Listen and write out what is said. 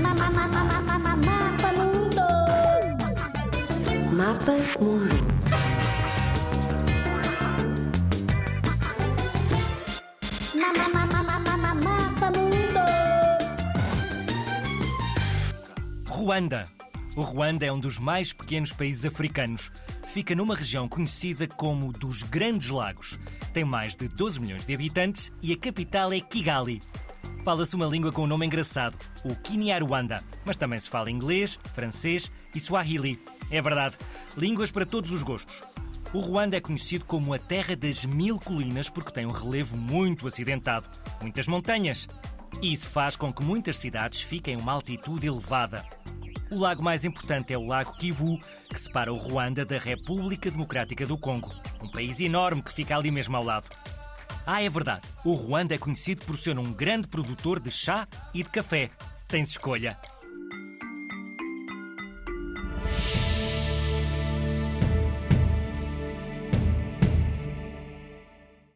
Mapa Mundo. Mapa Mundo. Ruanda. O Ruanda é um dos mais pequenos países africanos. Fica numa região conhecida como dos Grandes Lagos. Tem mais de 12 milhões de habitantes e a capital é Kigali. Fala-se uma língua com um nome engraçado, o Kinyarwanda, mas também se fala inglês, francês e swahili. É verdade, línguas para todos os gostos. O Ruanda é conhecido como a terra das mil colinas porque tem um relevo muito acidentado, muitas montanhas. E isso faz com que muitas cidades fiquem a uma altitude elevada. O lago mais importante é o Lago Kivu, que separa o Ruanda da República Democrática do Congo, um país enorme que fica ali mesmo ao lado. Ah, é verdade, o Ruanda é conhecido por ser um grande produtor de chá e de café. Tens escolha.